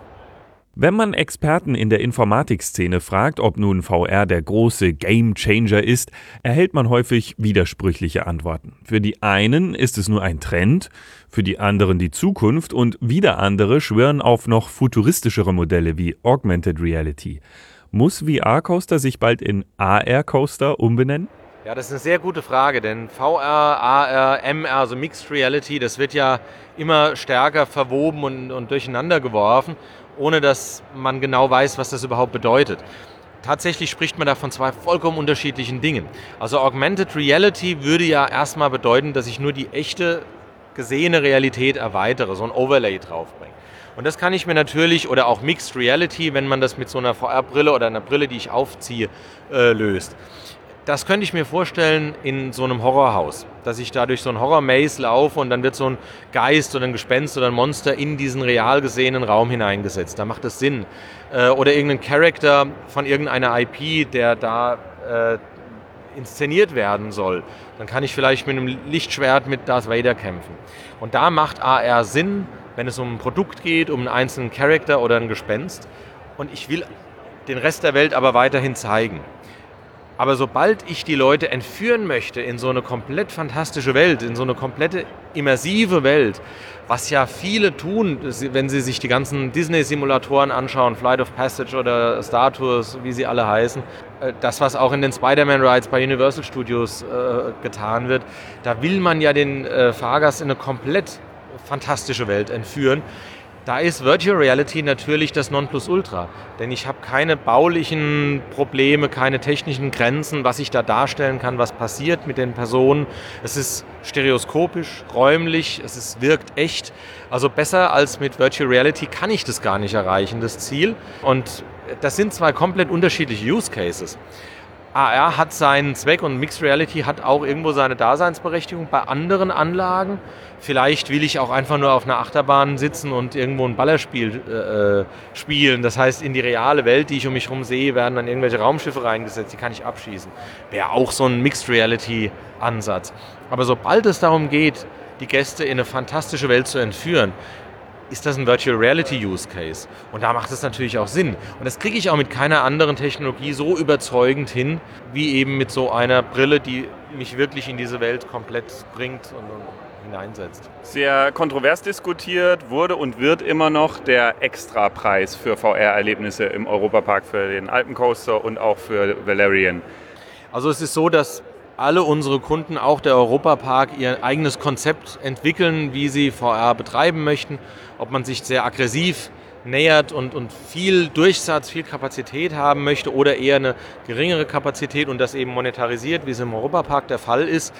Wenn man Experten in der Informatikszene fragt, ob nun VR der große Game Changer ist, erhält man häufig widersprüchliche Antworten. Für die einen ist es nur ein Trend, für die anderen die Zukunft und wieder andere schwören auf noch futuristischere Modelle wie Augmented Reality. Muss VR Coaster sich bald in AR Coaster umbenennen? Ja, das ist eine sehr gute Frage, denn VR, AR, MR, also Mixed Reality, das wird ja immer stärker verwoben und, und durcheinander geworfen, ohne dass man genau weiß, was das überhaupt bedeutet. Tatsächlich spricht man da von zwei vollkommen unterschiedlichen Dingen. Also Augmented Reality würde ja erstmal bedeuten, dass ich nur die echte gesehene Realität erweitere, so ein Overlay draufbringe. Und das kann ich mir natürlich, oder auch Mixed Reality, wenn man das mit so einer VR-Brille oder einer Brille, die ich aufziehe, äh, löst. Das könnte ich mir vorstellen in so einem Horrorhaus, dass ich da durch so ein Horror-Maze laufe und dann wird so ein Geist oder ein Gespenst oder ein Monster in diesen real gesehenen Raum hineingesetzt. Da macht das Sinn. Äh, oder irgendein Charakter von irgendeiner IP, der da äh, inszeniert werden soll. Dann kann ich vielleicht mit einem Lichtschwert mit Darth Vader kämpfen. Und da macht AR Sinn, wenn es um ein Produkt geht, um einen einzelnen Charakter oder ein Gespenst. Und ich will den Rest der Welt aber weiterhin zeigen. Aber sobald ich die Leute entführen möchte in so eine komplett fantastische Welt, in so eine komplette immersive Welt, was ja viele tun, wenn sie sich die ganzen Disney-Simulatoren anschauen, Flight of Passage oder Star Tours, wie sie alle heißen, äh, das, was auch in den Spider-Man-Rides bei Universal Studios äh, getan wird, da will man ja den äh, Fahrgast in eine komplett fantastische Welt entführen. Da ist Virtual Reality natürlich das Nonplusultra, denn ich habe keine baulichen Probleme, keine technischen Grenzen, was ich da darstellen kann, was passiert mit den Personen. Es ist stereoskopisch, räumlich, es ist, wirkt echt. Also besser als mit Virtual Reality kann ich das gar nicht erreichen, das Ziel. Und das sind zwei komplett unterschiedliche Use Cases. AR hat seinen Zweck und Mixed Reality hat auch irgendwo seine Daseinsberechtigung bei anderen Anlagen. Vielleicht will ich auch einfach nur auf einer Achterbahn sitzen und irgendwo ein Ballerspiel äh, äh, spielen. Das heißt, in die reale Welt, die ich um mich herum sehe, werden dann irgendwelche Raumschiffe reingesetzt, die kann ich abschießen. Wäre auch so ein Mixed Reality Ansatz. Aber sobald es darum geht, die Gäste in eine fantastische Welt zu entführen, ist das ein Virtual Reality Use Case. Und da macht es natürlich auch Sinn. Und das kriege ich auch mit keiner anderen Technologie so überzeugend hin, wie eben mit so einer Brille, die mich wirklich in diese Welt komplett bringt und, und hineinsetzt. Sehr kontrovers diskutiert wurde und wird immer noch der Extrapreis für VR-Erlebnisse im Europapark für den Alpencoaster und auch für Valerian. Also es ist so, dass alle unsere Kunden, auch der Europapark, ihr eigenes Konzept entwickeln, wie sie VR betreiben möchten. Ob man sich sehr aggressiv nähert und, und viel Durchsatz, viel Kapazität haben möchte oder eher eine geringere Kapazität und das eben monetarisiert, wie es im Europapark der Fall ist.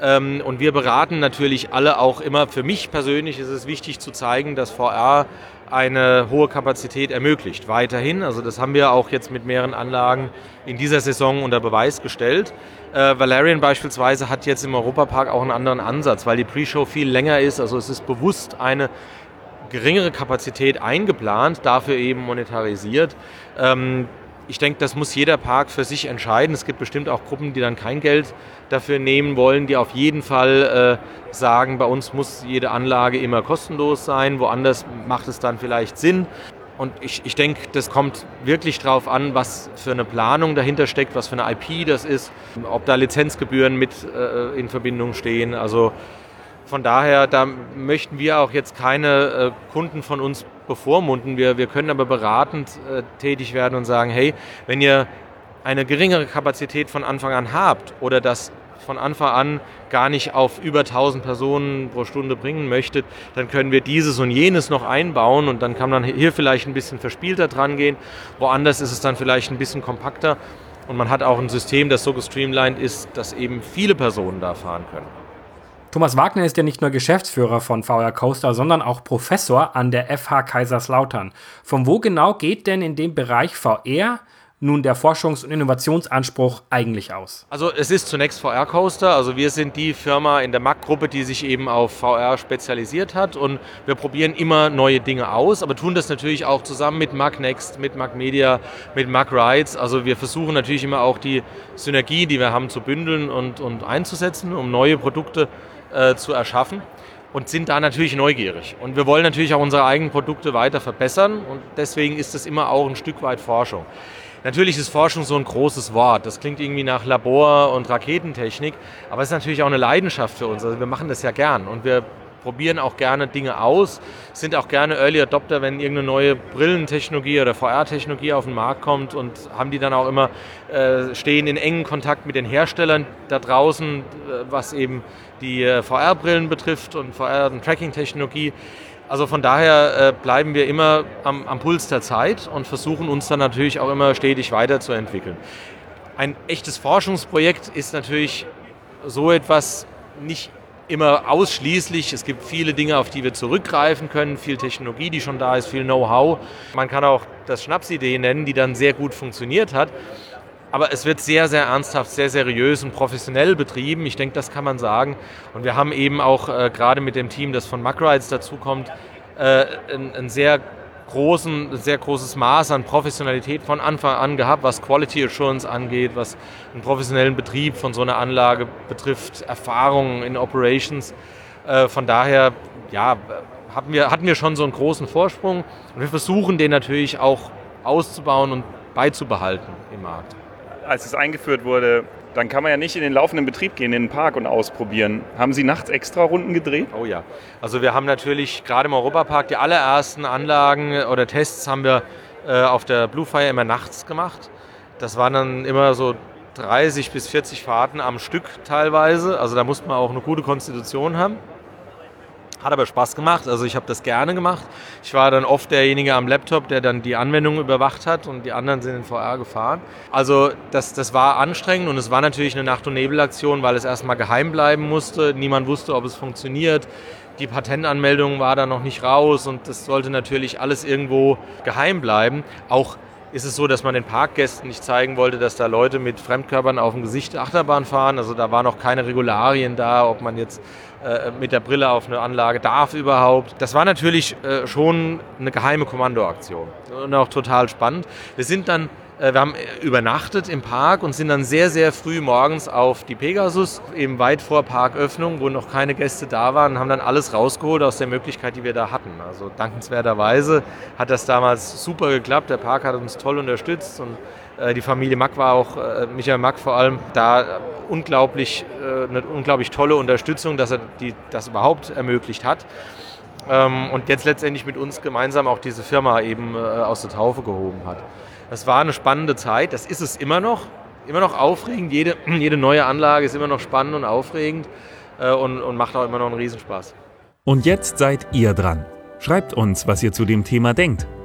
Ähm, und wir beraten natürlich alle auch immer, für mich persönlich ist es wichtig zu zeigen, dass VR eine hohe Kapazität ermöglicht. Weiterhin, also das haben wir auch jetzt mit mehreren Anlagen in dieser Saison unter Beweis gestellt. Äh, Valerian beispielsweise hat jetzt im Europapark auch einen anderen Ansatz, weil die Pre-Show viel länger ist. Also es ist bewusst eine geringere Kapazität eingeplant, dafür eben monetarisiert. Ähm, ich denke, das muss jeder Park für sich entscheiden. Es gibt bestimmt auch Gruppen, die dann kein Geld dafür nehmen wollen, die auf jeden Fall äh, sagen, bei uns muss jede Anlage immer kostenlos sein, woanders macht es dann vielleicht Sinn. Und ich, ich denke, das kommt wirklich darauf an, was für eine Planung dahinter steckt, was für eine IP das ist, ob da Lizenzgebühren mit äh, in Verbindung stehen. Also von daher, da möchten wir auch jetzt keine äh, Kunden von uns bevormunden. Wir, wir können aber beratend äh, tätig werden und sagen, hey, wenn ihr eine geringere Kapazität von Anfang an habt oder das von Anfang an gar nicht auf über 1000 Personen pro Stunde bringen möchtet, dann können wir dieses und jenes noch einbauen und dann kann man hier vielleicht ein bisschen verspielter dran gehen. Woanders ist es dann vielleicht ein bisschen kompakter und man hat auch ein System, das so gestreamlined ist, dass eben viele Personen da fahren können. Thomas Wagner ist ja nicht nur Geschäftsführer von VR Coaster, sondern auch Professor an der FH Kaiserslautern. Von wo genau geht denn in dem Bereich VR nun der Forschungs- und Innovationsanspruch eigentlich aus? Also es ist zunächst VR Coaster, also wir sind die Firma in der MAC-Gruppe, die sich eben auf VR spezialisiert hat und wir probieren immer neue Dinge aus, aber tun das natürlich auch zusammen mit MAC Next, mit MAC Media, mit MAC Rides. Also wir versuchen natürlich immer auch die Synergie, die wir haben, zu bündeln und, und einzusetzen, um neue Produkte äh, zu erschaffen und sind da natürlich neugierig. Und wir wollen natürlich auch unsere eigenen Produkte weiter verbessern und deswegen ist das immer auch ein Stück weit Forschung. Natürlich ist Forschung so ein großes Wort. Das klingt irgendwie nach Labor und Raketentechnik, aber es ist natürlich auch eine Leidenschaft für uns. Also wir machen das ja gern und wir probieren auch gerne Dinge aus, sind auch gerne Early Adopter, wenn irgendeine neue Brillentechnologie oder VR-Technologie auf den Markt kommt und haben die dann auch immer, äh, stehen in engen Kontakt mit den Herstellern da draußen, äh, was eben die äh, VR-Brillen betrifft und VR- und Tracking-Technologie. Also von daher äh, bleiben wir immer am, am Puls der Zeit und versuchen uns dann natürlich auch immer stetig weiterzuentwickeln. Ein echtes Forschungsprojekt ist natürlich so etwas nicht immer ausschließlich. Es gibt viele Dinge, auf die wir zurückgreifen können, viel Technologie, die schon da ist, viel Know-how. Man kann auch das Schnapsidee nennen, die dann sehr gut funktioniert hat. Aber es wird sehr, sehr ernsthaft, sehr seriös und professionell betrieben. Ich denke, das kann man sagen. Und wir haben eben auch äh, gerade mit dem Team, das von Macrides dazukommt, äh, ein, ein sehr großen, sehr großes Maß an Professionalität von Anfang an gehabt, was Quality Assurance angeht, was einen professionellen Betrieb von so einer Anlage betrifft, Erfahrungen in Operations. Äh, von daher, ja, hatten wir, hatten wir schon so einen großen Vorsprung und wir versuchen den natürlich auch auszubauen und beizubehalten im Markt. als es eingeführt wurde, dann kann man ja nicht in den laufenden Betrieb gehen, in den Park und ausprobieren. Haben Sie nachts extra Runden gedreht? Oh ja. Also wir haben natürlich gerade im Europapark die allerersten Anlagen oder Tests haben wir äh, auf der Bluefire immer nachts gemacht. Das waren dann immer so 30 bis 40 Fahrten am Stück teilweise. Also da musste man auch eine gute Konstitution haben. Hat aber Spaß gemacht, also ich habe das gerne gemacht. Ich war dann oft derjenige am Laptop, der dann die Anwendung überwacht hat und die anderen sind in VR gefahren. Also das, das war anstrengend und es war natürlich eine Nacht- und Nebelaktion, weil es erstmal geheim bleiben musste. Niemand wusste, ob es funktioniert. Die Patentanmeldung war da noch nicht raus und das sollte natürlich alles irgendwo geheim bleiben. Auch ist es so, dass man den Parkgästen nicht zeigen wollte, dass da Leute mit Fremdkörpern auf dem Gesicht Achterbahn fahren. Also da waren noch keine Regularien da, ob man jetzt äh, mit der Brille auf eine Anlage darf überhaupt. Das war natürlich äh, schon eine geheime Kommandoaktion und auch total spannend. Wir sind dann äh, wir haben übernachtet im Park und sind dann sehr, sehr früh morgens auf die Pegasus, eben weit vor Parköffnung, wo noch keine Gäste da waren, haben dann alles rausgeholt aus der Möglichkeit, die wir da hatten. Also dankenswerterweise hat das damals super geklappt. Der Park hat uns toll unterstützt und äh, die Familie Mack war auch, äh, Michael Mack vor allem, da unglaublich, eine unglaublich tolle Unterstützung, dass er die, das überhaupt ermöglicht hat ähm, und jetzt letztendlich mit uns gemeinsam auch diese Firma eben aus der Taufe gehoben hat. Das war eine spannende Zeit, das ist es immer noch. Immer noch aufregend, jede, jede neue Anlage ist immer noch spannend und aufregend äh, und, und macht auch immer noch einen Riesenspaß. Und jetzt seid ihr dran. Schreibt uns, was ihr zu dem Thema denkt.